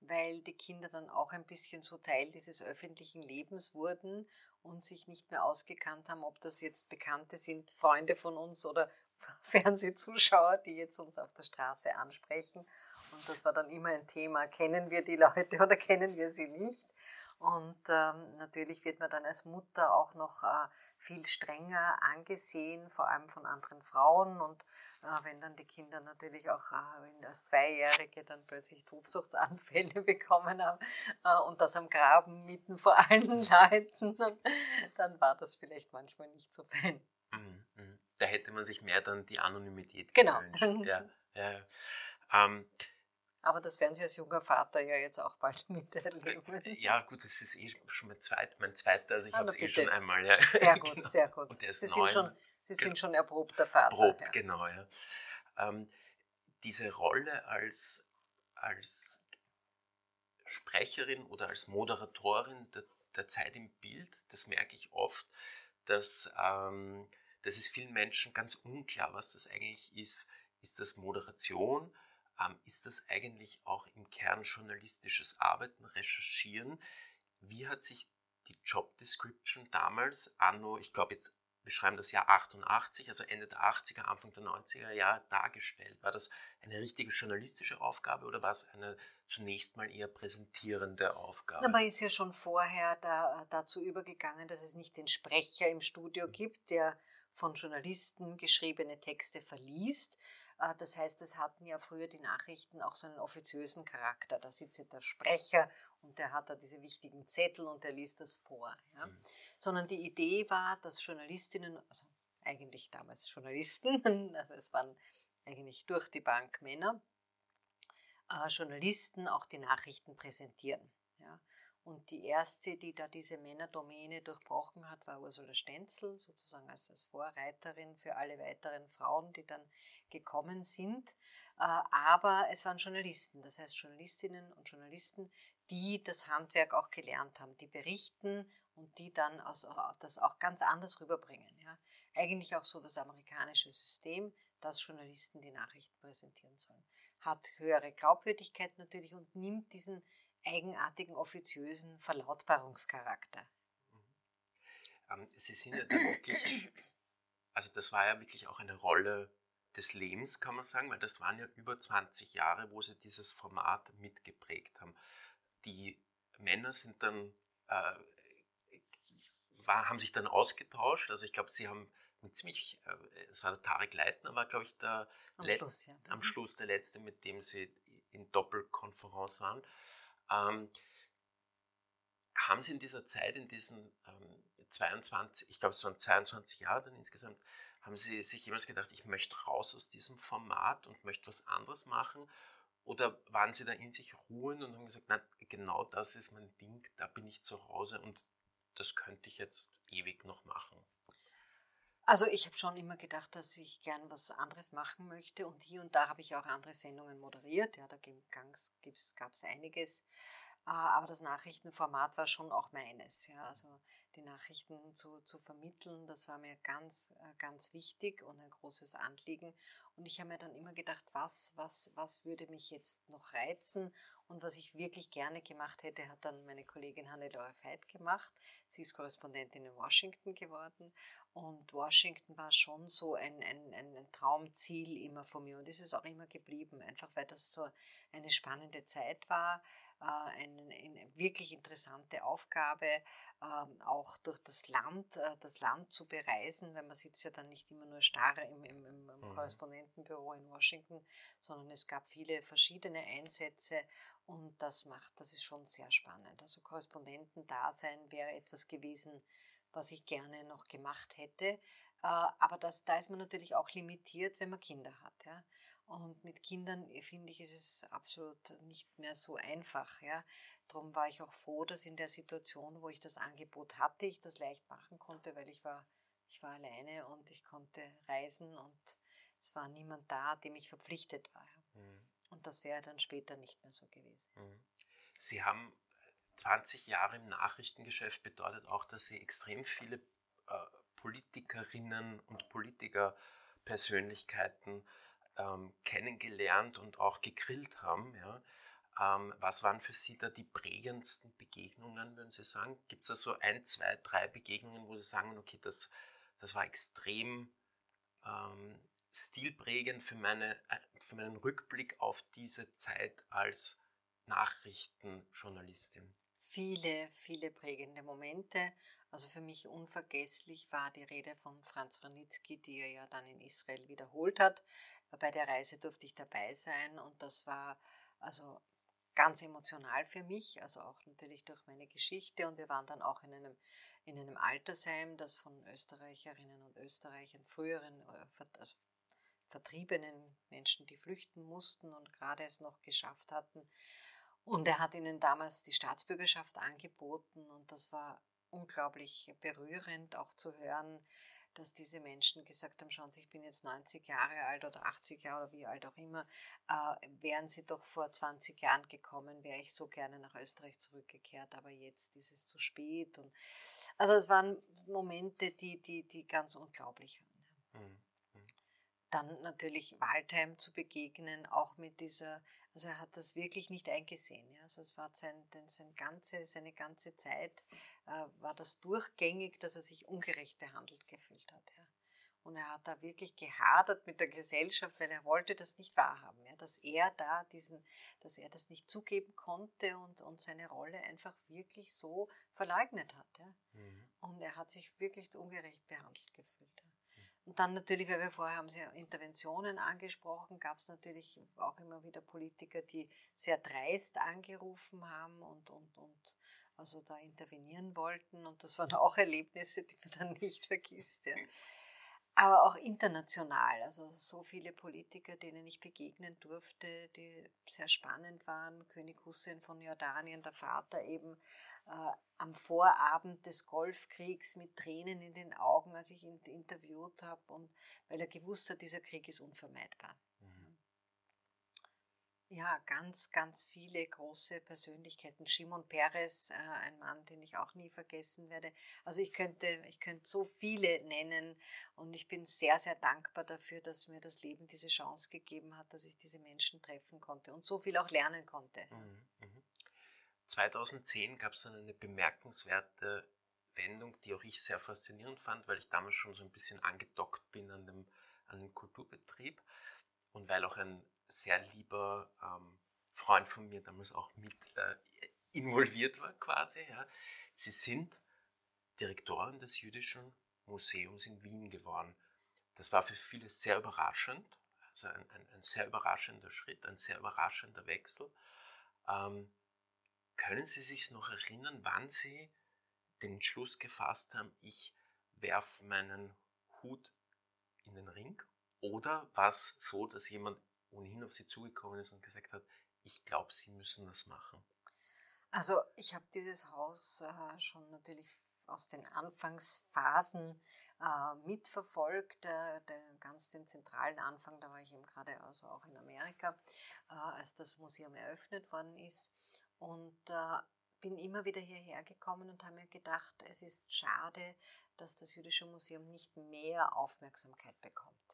weil die Kinder dann auch ein bisschen so Teil dieses öffentlichen Lebens wurden und sich nicht mehr ausgekannt haben, ob das jetzt Bekannte sind, Freunde von uns oder [LAUGHS] Fernsehzuschauer, die jetzt uns auf der Straße ansprechen. Und das war dann immer ein Thema, kennen wir die Leute oder [LAUGHS] kennen wir sie nicht? Und ähm, natürlich wird man dann als Mutter auch noch äh, viel strenger angesehen, vor allem von anderen Frauen. Und äh, wenn dann die Kinder natürlich auch äh, als Zweijährige dann plötzlich Tobsuchtsanfälle [LAUGHS] bekommen haben äh, und das am Graben mitten vor allen [LAUGHS] Leuten, dann war das vielleicht manchmal nicht so fein. Mhm, mhm. Da hätte man sich mehr dann die Anonymität genau. gewünscht. Ja, [LAUGHS] ja. Ähm, aber das werden Sie als junger Vater ja jetzt auch bald [LAUGHS] miterleben. Ja, gut, das ist eh schon mein, zweit, mein zweiter, also ich habe es eh schon einmal. Ja. Sehr [LAUGHS] gut, genau. sehr gut. Sie, sind schon, Sie sind schon erprobter Vater. Erprobt, ja. genau, ja. Ähm, diese Rolle als, als Sprecherin oder als Moderatorin der, der Zeit im Bild, das merke ich oft, dass ähm, das ist vielen Menschen ganz unklar, was das eigentlich ist. Ist das Moderation? Ähm, ist das eigentlich auch im Kern journalistisches Arbeiten, Recherchieren? Wie hat sich die Job Description damals, anno, ich glaube jetzt, wir schreiben das Jahr 88, also Ende der 80er, Anfang der 90er Jahre dargestellt? War das eine richtige journalistische Aufgabe oder war es eine zunächst mal eher präsentierende Aufgabe? Aber ist ja schon vorher da, dazu übergegangen, dass es nicht den Sprecher im Studio mhm. gibt, der von Journalisten geschriebene Texte verliest, das heißt, es hatten ja früher die Nachrichten auch so einen offiziösen Charakter. Da sitzt ja der Sprecher und der hat da diese wichtigen Zettel und der liest das vor. Ja? Mhm. Sondern die Idee war, dass Journalistinnen, also eigentlich damals Journalisten, [LAUGHS] es waren eigentlich durch die Bank Männer, äh, Journalisten auch die Nachrichten präsentieren. Ja? Und die erste, die da diese Männerdomäne durchbrochen hat, war Ursula Stenzel, sozusagen als, als Vorreiterin für alle weiteren Frauen, die dann gekommen sind. Äh, aber es waren Journalisten, das heißt Journalistinnen und Journalisten, die das Handwerk auch gelernt haben, die berichten und die dann das auch ganz anders rüberbringen. Eigentlich auch so das amerikanische System, dass Journalisten die Nachrichten präsentieren sollen. Hat höhere Glaubwürdigkeit natürlich und nimmt diesen eigenartigen offiziösen Verlautbarungscharakter. Mhm. Ähm, Sie sind ja da wirklich, also das war ja wirklich auch eine Rolle des Lebens, kann man sagen, weil das waren ja über 20 Jahre, wo Sie dieses Format mitgeprägt haben. Die Männer sind dann, äh, war, haben sich dann ausgetauscht, also ich glaube, Sie haben ziemlich, äh, es war der Tarek Leitner, war glaube ich der am, Letz, Schluss, ja. am Schluss der letzte, mit dem Sie in Doppelkonferenz waren. Ähm, haben Sie in dieser Zeit, in diesen ähm, 22, ich glaube es waren 22 Jahre dann insgesamt, haben Sie sich jemals gedacht, ich möchte raus aus diesem Format und möchte was anderes machen? Oder waren Sie da in sich ruhen und haben gesagt, na, genau das ist mein Ding, da bin ich zu Hause und das könnte ich jetzt ewig noch machen? Also ich habe schon immer gedacht, dass ich gern was anderes machen möchte und hier und da habe ich auch andere Sendungen moderiert. Ja, da gab es einiges. Ah, aber das Nachrichtenformat war schon auch meines. Ja. Also die Nachrichten zu, zu vermitteln, das war mir ganz, äh, ganz wichtig und ein großes Anliegen. Und ich habe mir dann immer gedacht, was, was, was würde mich jetzt noch reizen und was ich wirklich gerne gemacht hätte, hat dann meine Kollegin Hannelore Veit gemacht. Sie ist Korrespondentin in Washington geworden und Washington war schon so ein, ein, ein Traumziel immer von mir und ist es auch immer geblieben, einfach weil das so eine spannende Zeit war äh, eine, eine, wirklich interessante Aufgabe, ähm, auch durch das Land, äh, das Land zu bereisen, weil man sitzt ja dann nicht immer nur starr im, im, im mhm. Korrespondentenbüro in Washington, sondern es gab viele verschiedene Einsätze und das macht, das ist schon sehr spannend. Also Korrespondentendasein wäre etwas gewesen, was ich gerne noch gemacht hätte. Äh, aber das, da ist man natürlich auch limitiert, wenn man Kinder hat. Ja? Und mit Kindern, äh, finde ich, ist es absolut nicht mehr so einfach. Ja. Darum war ich auch froh, dass in der Situation, wo ich das Angebot hatte, ich das leicht machen konnte, weil ich war, ich war alleine und ich konnte reisen und es war niemand da, dem ich verpflichtet war. Mhm. Und das wäre dann später nicht mehr so gewesen. Mhm. Sie haben 20 Jahre im Nachrichtengeschäft bedeutet auch, dass Sie extrem viele äh, Politikerinnen und Politikerpersönlichkeiten ähm, kennengelernt und auch gegrillt haben. Ja. Ähm, was waren für Sie da die prägendsten Begegnungen, würden Sie sagen? Gibt es da so ein, zwei, drei Begegnungen, wo Sie sagen, okay, das, das war extrem ähm, stilprägend für, meine, äh, für meinen Rückblick auf diese Zeit als Nachrichtenjournalistin? viele, viele prägende Momente. Also für mich unvergesslich war die Rede von Franz Ranitzky, die er ja dann in Israel wiederholt hat. Bei der Reise durfte ich dabei sein und das war also ganz emotional für mich, also auch natürlich durch meine Geschichte. Und wir waren dann auch in einem, in einem Altersheim, das von Österreicherinnen und Österreichern, früheren äh, also vertriebenen Menschen, die flüchten mussten und gerade es noch geschafft hatten. Und er hat ihnen damals die Staatsbürgerschaft angeboten und das war unglaublich berührend auch zu hören, dass diese Menschen gesagt haben, schauen Sie, ich bin jetzt 90 Jahre alt oder 80 Jahre oder wie alt auch immer, äh, wären Sie doch vor 20 Jahren gekommen, wäre ich so gerne nach Österreich zurückgekehrt, aber jetzt ist es zu spät. Und, also es waren Momente, die, die, die ganz unglaublich waren. Mhm. Mhm. Dann natürlich Waldheim zu begegnen, auch mit dieser also er hat das wirklich nicht eingesehen. Ja. Also es war sein, sein ganze, seine ganze Zeit äh, war das durchgängig, dass er sich ungerecht behandelt gefühlt hat. Ja. Und er hat da wirklich gehadert mit der Gesellschaft, weil er wollte das nicht wahrhaben, ja, dass er da diesen, dass er das nicht zugeben konnte und, und seine Rolle einfach wirklich so verleugnet hat. Ja. Mhm. Und er hat sich wirklich ungerecht behandelt gefühlt. Und dann natürlich, weil wir vorher haben Sie ja Interventionen angesprochen, gab es natürlich auch immer wieder Politiker, die sehr dreist angerufen haben und, und, und also da intervenieren wollten. Und das waren auch Erlebnisse, die man dann nicht vergisst. Ja. Aber auch international, also so viele Politiker, denen ich begegnen durfte, die sehr spannend waren. König Hussein von Jordanien, der Vater eben, äh, am Vorabend des Golfkriegs mit Tränen in den Augen, als ich ihn interviewt habe, und weil er gewusst hat, dieser Krieg ist unvermeidbar. Mhm. Ja, ganz, ganz viele große Persönlichkeiten. Shimon Peres, äh, ein Mann, den ich auch nie vergessen werde. Also ich könnte, ich könnte so viele nennen und ich bin sehr, sehr dankbar dafür, dass mir das Leben diese Chance gegeben hat, dass ich diese Menschen treffen konnte und so viel auch lernen konnte. Mhm. Mhm. 2010 gab es dann eine bemerkenswerte Wendung, die auch ich sehr faszinierend fand, weil ich damals schon so ein bisschen angedockt bin an dem, an dem Kulturbetrieb und weil auch ein sehr lieber ähm, Freund von mir damals auch mit äh, involviert war quasi. Ja. Sie sind Direktorin des Jüdischen Museums in Wien geworden. Das war für viele sehr überraschend, also ein, ein, ein sehr überraschender Schritt, ein sehr überraschender Wechsel. Ähm, können Sie sich noch erinnern, wann Sie den Entschluss gefasst haben, ich werfe meinen Hut in den Ring? Oder war es so, dass jemand ohnehin auf Sie zugekommen ist und gesagt hat, ich glaube, Sie müssen das machen? Also ich habe dieses Haus äh, schon natürlich aus den Anfangsphasen äh, mitverfolgt, äh, den, ganz den zentralen Anfang, da war ich eben gerade also auch in Amerika, äh, als das Museum eröffnet worden ist. Und äh, bin immer wieder hierher gekommen und habe mir gedacht, es ist schade, dass das Jüdische Museum nicht mehr Aufmerksamkeit bekommt.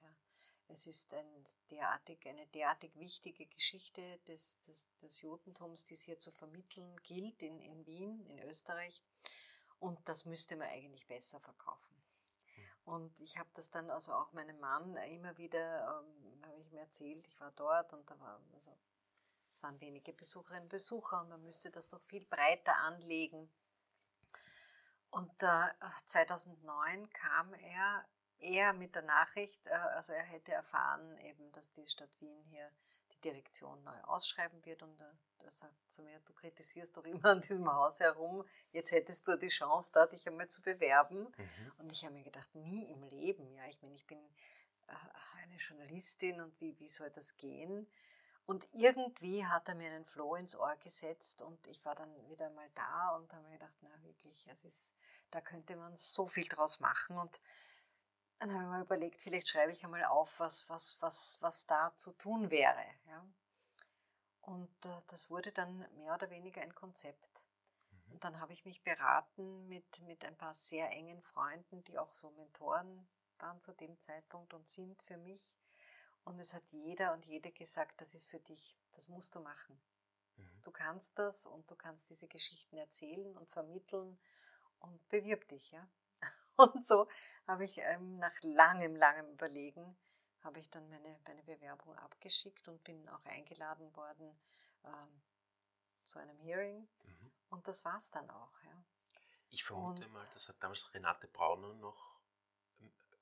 Es ist ein derartig, eine derartig wichtige Geschichte des, des, des Judentums, die es hier zu vermitteln gilt in, in Wien, in Österreich. Und das müsste man eigentlich besser verkaufen. Und ich habe das dann also auch meinem Mann immer wieder, ähm, habe ich mir erzählt, ich war dort und da war also es waren wenige Besucherinnen und Besucher und man müsste das doch viel breiter anlegen. Und äh, 2009 kam er eher mit der Nachricht, äh, also er hätte erfahren eben, dass die Stadt Wien hier die Direktion neu ausschreiben wird und äh, er sagt zu mir, du kritisierst doch immer an diesem Haus herum, jetzt hättest du die Chance, da dich einmal zu bewerben. Mhm. Und ich habe mir gedacht, nie im Leben, ja, ich meine, ich bin äh, eine Journalistin und wie, wie soll das gehen? Und irgendwie hat er mir einen Floh ins Ohr gesetzt und ich war dann wieder mal da und habe mir gedacht, na wirklich, es ist, da könnte man so viel draus machen. Und dann habe ich mir überlegt, vielleicht schreibe ich einmal auf, was, was, was, was da zu tun wäre. Ja. Und äh, das wurde dann mehr oder weniger ein Konzept. Mhm. Und dann habe ich mich beraten mit, mit ein paar sehr engen Freunden, die auch so Mentoren waren zu dem Zeitpunkt und sind für mich. Und es hat jeder und jede gesagt, das ist für dich, das musst du machen. Mhm. Du kannst das und du kannst diese Geschichten erzählen und vermitteln und bewirb dich, ja. [LAUGHS] Und so habe ich ähm, nach langem, langem Überlegen, habe ich dann meine, meine Bewerbung abgeschickt und bin auch eingeladen worden ähm, zu einem Hearing. Mhm. Und das war es dann auch. Ja. Ich vermute und, mal, das hat damals Renate Brauner noch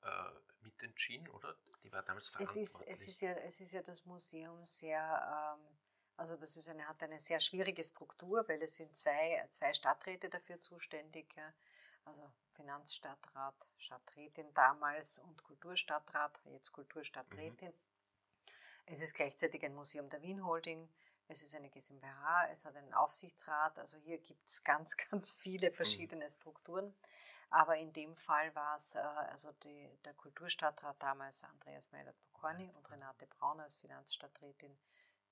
äh, mitentschieden, oder? Die war damals verantwortlich. Es ist, es ist, ja, es ist ja das Museum sehr, ähm, also das ist eine, hat eine sehr schwierige Struktur, weil es sind zwei, zwei Stadträte dafür zuständig. Ja. Also Finanzstadtrat, Stadträtin damals und Kulturstadtrat, jetzt Kulturstadträtin. Mhm. Es ist gleichzeitig ein Museum der Wien Holding. Es ist eine GmbH, es hat einen Aufsichtsrat, also hier gibt es ganz, [LAUGHS] ganz viele mhm. verschiedene Strukturen. Aber in dem Fall war es äh, also die, der Kulturstadtrat damals Andreas Meidert-Pokorny und Renate Braun als Finanzstadträtin,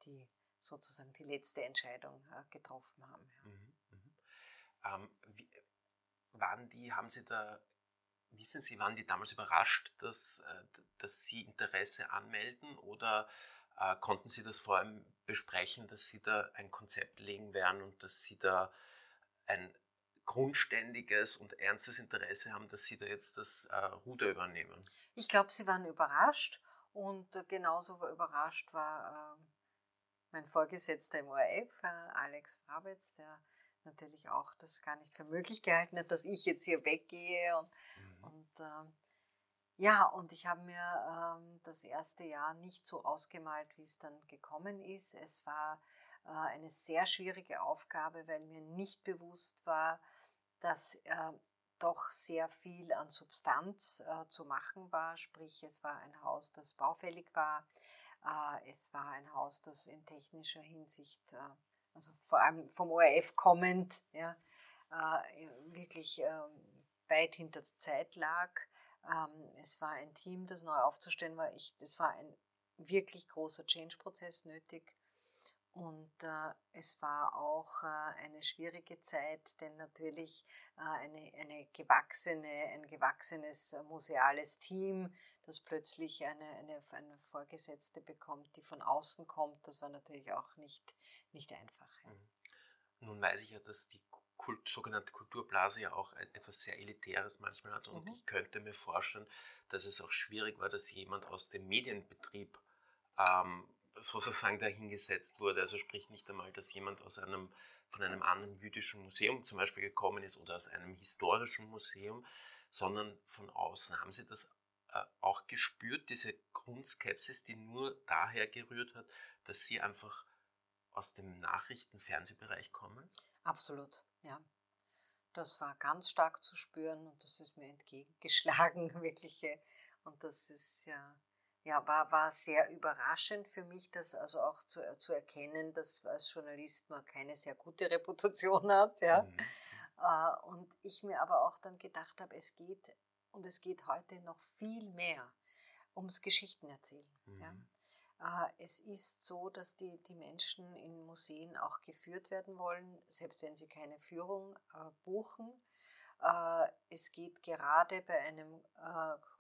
die sozusagen die letzte Entscheidung äh, getroffen haben. Ja. Mhm, mhm. Ähm, wie, waren die, haben Sie da, wissen Sie, waren die damals überrascht, dass, äh, dass Sie Interesse anmelden oder äh, konnten Sie das vor allem besprechen, dass Sie da ein Konzept legen werden und dass Sie da ein grundständiges und ernstes Interesse haben, dass Sie da jetzt das äh, Ruder übernehmen? Ich glaube, Sie waren überrascht und genauso überrascht war äh, mein Vorgesetzter im ORF, Alex Frabetz, der natürlich auch das gar nicht für möglich gehalten hat, dass ich jetzt hier weggehe und, mhm. und äh, ja, und ich habe mir ähm, das erste Jahr nicht so ausgemalt, wie es dann gekommen ist. Es war äh, eine sehr schwierige Aufgabe, weil mir nicht bewusst war, dass äh, doch sehr viel an Substanz äh, zu machen war. Sprich, es war ein Haus, das baufällig war. Äh, es war ein Haus, das in technischer Hinsicht, äh, also vor allem vom ORF kommend, ja, äh, wirklich ähm, weit hinter der Zeit lag. Ähm, es war ein Team, das neu aufzustellen war. Ich, es war ein wirklich großer Change-Prozess nötig. Und äh, es war auch äh, eine schwierige Zeit, denn natürlich äh, eine, eine gewachsene, ein gewachsenes museales Team, das plötzlich eine, eine, eine Vorgesetzte bekommt, die von außen kommt, das war natürlich auch nicht, nicht einfach. Ja. Mhm. Nun weiß ich ja, dass die Kult, sogenannte Kulturblase ja auch etwas sehr Elitäres manchmal hat. Und mhm. ich könnte mir vorstellen, dass es auch schwierig war, dass jemand aus dem Medienbetrieb ähm, sozusagen dahingesetzt wurde. Also sprich nicht einmal, dass jemand aus einem, von einem anderen jüdischen Museum zum Beispiel gekommen ist oder aus einem historischen Museum, sondern von außen. Haben Sie das äh, auch gespürt, diese Grundskepsis, die nur daher gerührt hat, dass Sie einfach aus dem Nachrichten-Fernsehbereich kommen? Absolut, ja. Das war ganz stark zu spüren und das ist mir entgegengeschlagen, [LAUGHS] wirklich. Und das ist ja, ja war, war sehr überraschend für mich, das also auch zu, zu erkennen, dass als Journalist man keine sehr gute [LAUGHS] Reputation hat. Ja. Mhm. Äh, und ich mir aber auch dann gedacht habe, es geht, und es geht heute noch viel mehr ums Geschichtenerzählen. Mhm. Ja. Äh, es ist so, dass die, die Menschen in Museen auch geführt werden wollen, selbst wenn sie keine Führung äh, buchen. Äh, es geht gerade bei einem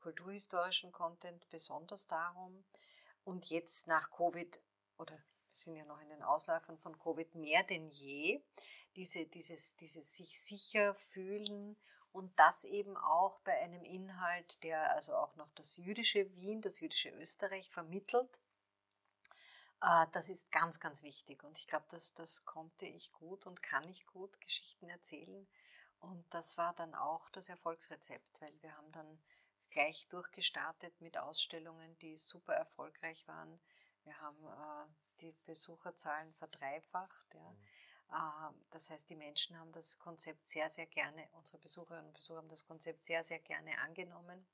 kulturhistorischen Content besonders darum, und jetzt nach Covid, oder wir sind ja noch in den Ausläufern von Covid mehr denn je, diese, dieses, dieses sich sicher fühlen und das eben auch bei einem Inhalt, der also auch noch das jüdische Wien, das jüdische Österreich vermittelt äh, das ist ganz, ganz wichtig. Und ich glaube, das, das konnte ich gut und kann ich gut Geschichten erzählen. Und das war dann auch das Erfolgsrezept, weil wir haben dann gleich durchgestartet mit Ausstellungen, die super erfolgreich waren. Wir haben äh, die Besucherzahlen verdreifacht. Ja. Mhm. Äh, das heißt, die Menschen haben das Konzept sehr, sehr gerne, unsere Besucherinnen und Besucher haben das Konzept sehr, sehr gerne angenommen.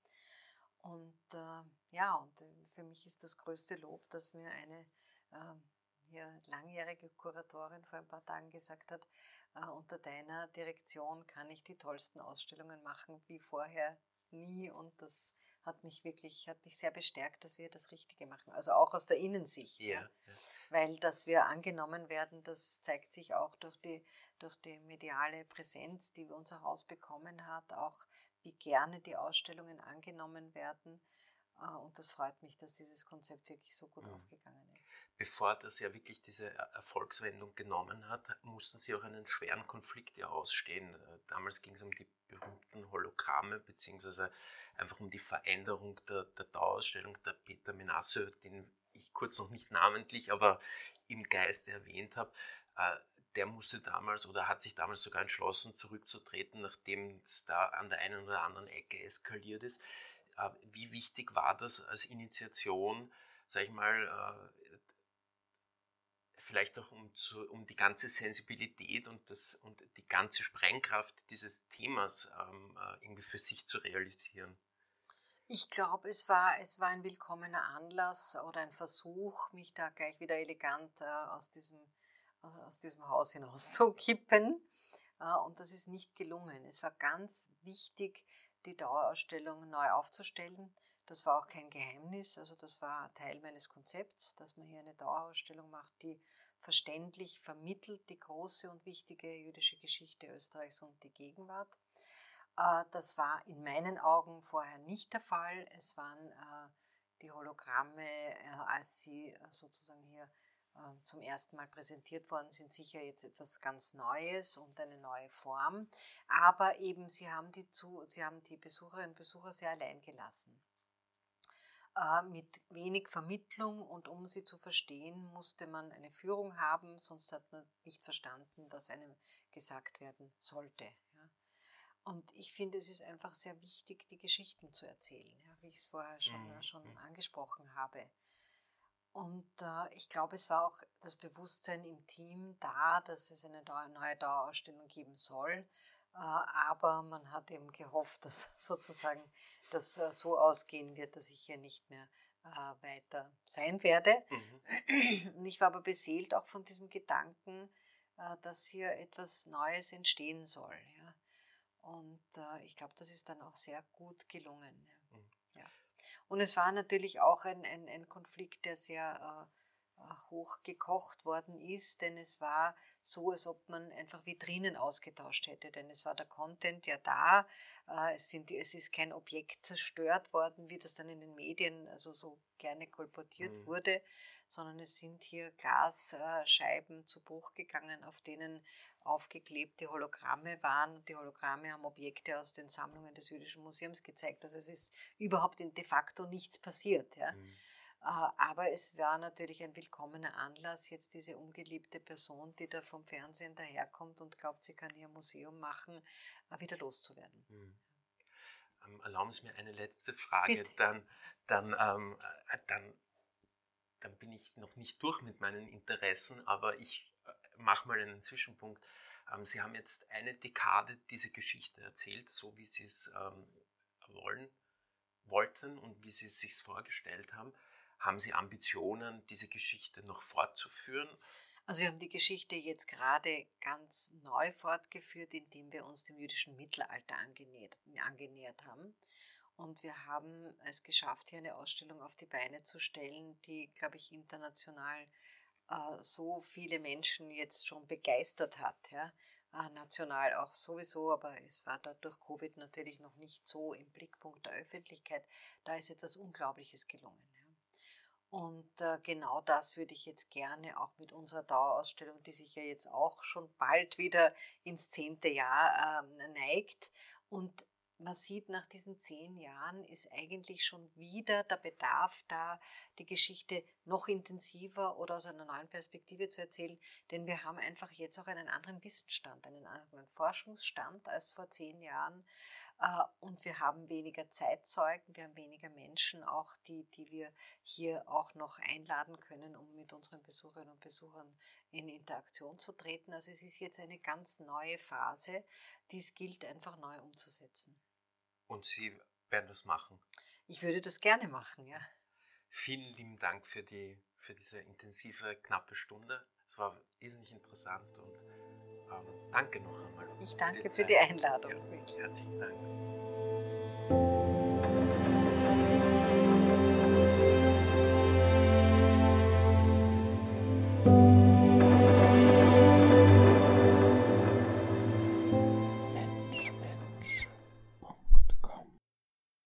Und äh, ja, und für mich ist das größte Lob, dass mir eine ähm, hier langjährige Kuratorin vor ein paar Tagen gesagt hat, unter deiner Direktion kann ich die tollsten Ausstellungen machen wie vorher nie und das hat mich wirklich, hat mich sehr bestärkt, dass wir das Richtige machen, also auch aus der Innensicht. Ja, ja. Weil, dass wir angenommen werden, das zeigt sich auch durch die, durch die mediale Präsenz, die unser Haus bekommen hat, auch wie gerne die Ausstellungen angenommen werden. Äh, und das freut mich, dass dieses Konzept wirklich so gut mhm. aufgegangen ist bevor das ja wirklich diese Erfolgswendung genommen hat, mussten sie auch einen schweren Konflikt ja ausstehen. Äh, damals ging es um die berühmten Hologramme, beziehungsweise einfach um die Veränderung der, der Dauerausstellung. Der Peter Menasse, den ich kurz noch nicht namentlich, aber im Geiste erwähnt habe, äh, der musste damals oder hat sich damals sogar entschlossen, zurückzutreten, nachdem es da an der einen oder anderen Ecke eskaliert ist. Äh, wie wichtig war das als Initiation, sag ich mal, äh, vielleicht auch um, zu, um die ganze Sensibilität und, das, und die ganze Sprengkraft dieses Themas ähm, äh, irgendwie für sich zu realisieren? Ich glaube, es war, es war ein willkommener Anlass oder ein Versuch, mich da gleich wieder elegant äh, aus, diesem, aus diesem Haus hinaus zu kippen. Äh, und das ist nicht gelungen. Es war ganz wichtig, die Dauerausstellung neu aufzustellen. Das war auch kein Geheimnis, also das war Teil meines Konzepts, dass man hier eine Dauerausstellung macht, die verständlich vermittelt die große und wichtige jüdische Geschichte Österreichs und die Gegenwart. Äh, das war in meinen Augen vorher nicht der Fall. Es waren äh, die Hologramme, äh, als sie sozusagen hier zum ersten Mal präsentiert worden sind, sicher jetzt etwas ganz Neues und eine neue Form. Aber eben, sie haben die, zu, sie haben die Besucherinnen und Besucher sehr allein gelassen äh, mit wenig Vermittlung und um sie zu verstehen, musste man eine Führung haben, sonst hat man nicht verstanden, was einem gesagt werden sollte. Ja. Und ich finde, es ist einfach sehr wichtig, die Geschichten zu erzählen, ja, wie ich es vorher schon, mhm. schon mhm. angesprochen habe. Und äh, ich glaube, es war auch das Bewusstsein im Team da, dass es eine neue Dauerausstellung geben soll. Äh, aber man hat eben gehofft, [LAUGHS] dass sozusagen das äh, so ausgehen wird, dass ich hier nicht mehr äh, weiter sein werde. Mhm. Und ich war aber beseelt auch von diesem Gedanken, äh, dass hier etwas Neues entstehen soll. Ja. Und ich glaube, das ist dann auch sehr gut gelungen. Ja. Und es war natürlich auch ein, ein, ein Konflikt, der sehr hoch gekocht worden ist, denn es war so, als ob man einfach Vitrinen ausgetauscht hätte, denn es war der Content ja da, äh, es, sind, es ist kein Objekt zerstört worden, wie das dann in den Medien also so gerne kolportiert mhm. wurde, sondern es sind hier Glasscheiben zu Bruch gegangen, auf denen aufgeklebte Hologramme waren. Die Hologramme haben Objekte aus den Sammlungen des Jüdischen Museums gezeigt. Also es ist überhaupt de facto nichts passiert. Ja. Mhm. Äh, aber es war natürlich ein willkommener Anlass, jetzt diese ungeliebte Person, die da vom Fernsehen daherkommt und glaubt, sie kann ihr Museum machen, äh, wieder loszuwerden. Hm. Ähm, erlauben Sie mir eine letzte Frage, dann, dann, ähm, äh, dann, dann bin ich noch nicht durch mit meinen Interessen, aber ich mache mal einen Zwischenpunkt. Ähm, Sie haben jetzt eine Dekade diese Geschichte erzählt, so wie Sie es ähm, wollen, wollten und wie Sie es sich vorgestellt haben. Haben Sie Ambitionen, diese Geschichte noch fortzuführen? Also wir haben die Geschichte jetzt gerade ganz neu fortgeführt, indem wir uns dem jüdischen Mittelalter angenähert, angenähert haben. Und wir haben es geschafft, hier eine Ausstellung auf die Beine zu stellen, die, glaube ich, international äh, so viele Menschen jetzt schon begeistert hat. Ja? Äh, national auch sowieso, aber es war da durch Covid natürlich noch nicht so im Blickpunkt der Öffentlichkeit. Da ist etwas Unglaubliches gelungen. Und äh, genau das würde ich jetzt gerne auch mit unserer Dauerausstellung, die sich ja jetzt auch schon bald wieder ins zehnte Jahr äh, neigt. Und man sieht, nach diesen zehn Jahren ist eigentlich schon wieder der Bedarf da, die Geschichte noch intensiver oder aus einer neuen Perspektive zu erzählen. Denn wir haben einfach jetzt auch einen anderen Wissensstand, einen anderen Forschungsstand als vor zehn Jahren. Äh, und wir haben weniger Zeitzeugen, wir haben weniger Menschen auch, die, die wir hier auch noch einladen können, um mit unseren Besucherinnen und Besuchern in Interaktion zu treten. Also es ist jetzt eine ganz neue Phase, die es gilt einfach neu umzusetzen. Und Sie werden das machen? Ich würde das gerne machen, ja. Vielen lieben Dank für, die, für diese intensive, knappe Stunde. Es war irrsinnig interessant und danke noch einmal. Ich danke für die, für die Einladung. Ja, herzlichen Dank.